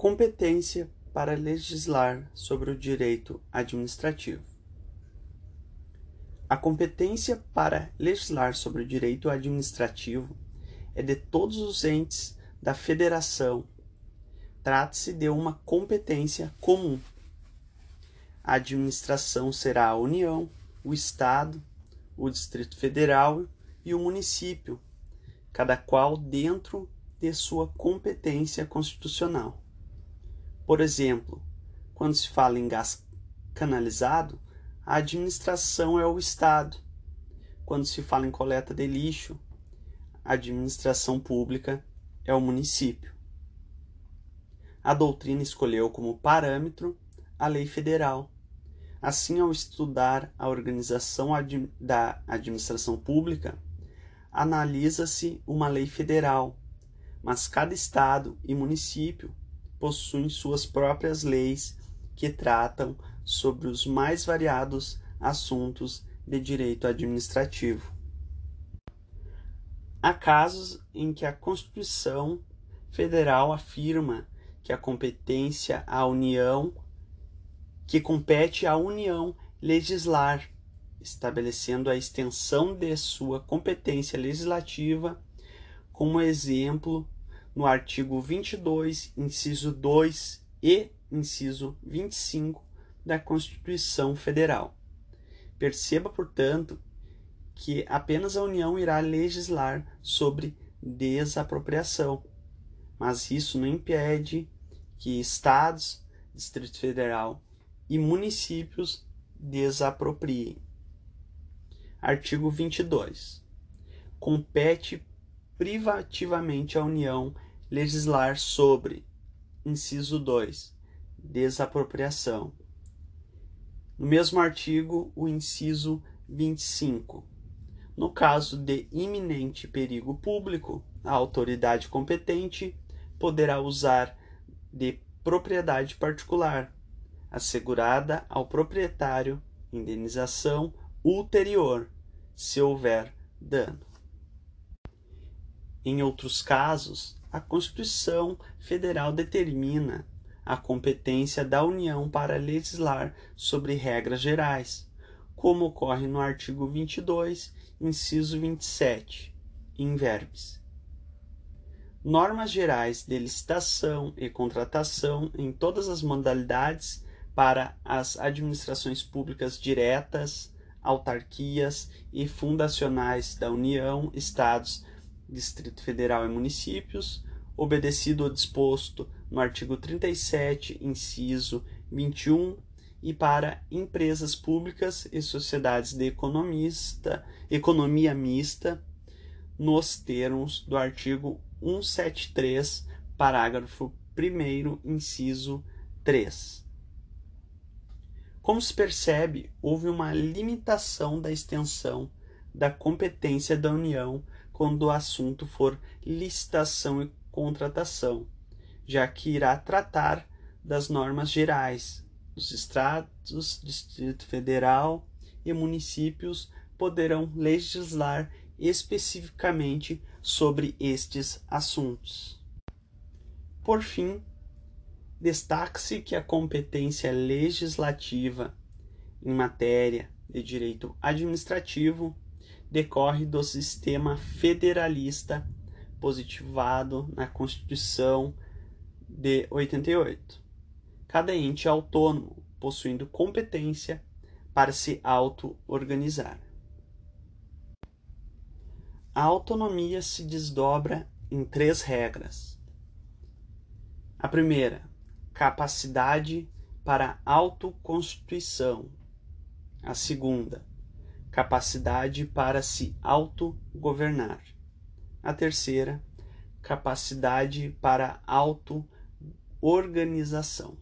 competência para legislar sobre o direito administrativo. A competência para legislar sobre o direito administrativo é de todos os entes da federação. Trata-se de uma competência comum. A administração será a União, o Estado, o Distrito Federal e o município, cada qual dentro de sua competência constitucional. Por exemplo, quando se fala em gás canalizado, a administração é o Estado. Quando se fala em coleta de lixo, a administração pública é o município. A doutrina escolheu como parâmetro a lei federal. Assim, ao estudar a organização da administração pública, analisa-se uma lei federal, mas cada estado e município possuem suas próprias leis que tratam sobre os mais variados assuntos de direito administrativo. Há casos em que a Constituição Federal afirma que a competência à União que compete à União legislar, estabelecendo a extensão de sua competência legislativa, como exemplo no artigo 22, inciso 2 e inciso 25 da Constituição Federal. Perceba, portanto, que apenas a União irá legislar sobre desapropriação, mas isso não impede que estados, Distrito Federal e municípios desapropriem. Artigo 22. Compete privativamente à União legislar sobre, inciso 2, desapropriação. No mesmo artigo, o inciso 25. No caso de iminente perigo público, a autoridade competente poderá usar de propriedade particular, assegurada ao proprietário indenização ulterior, se houver dano. Em outros casos, a Constituição Federal determina a competência da União para legislar sobre regras gerais, como ocorre no artigo 22, inciso 27, in verbis. Normas gerais de licitação e contratação em todas as modalidades para as administrações públicas diretas, autarquias e fundacionais da União, Estados, Distrito Federal e municípios, obedecido ao disposto no artigo 37, inciso 21, e para empresas públicas e sociedades de economista, economia mista, nos termos do artigo 173, parágrafo 1, inciso 3. Como se percebe, houve uma limitação da extensão da competência da União quando o assunto for licitação e contratação, já que irá tratar das normas gerais. Os estados, Distrito Federal e municípios poderão legislar especificamente sobre estes assuntos. Por fim, destaque-se que a competência legislativa em matéria de direito administrativo decorre do sistema federalista positivado na Constituição de 88. Cada ente é autônomo, possuindo competência para se auto-organizar. A autonomia se desdobra em três regras. A primeira, capacidade para autoconstituição. A segunda, capacidade para se autogovernar. A terceira, capacidade para auto-organização.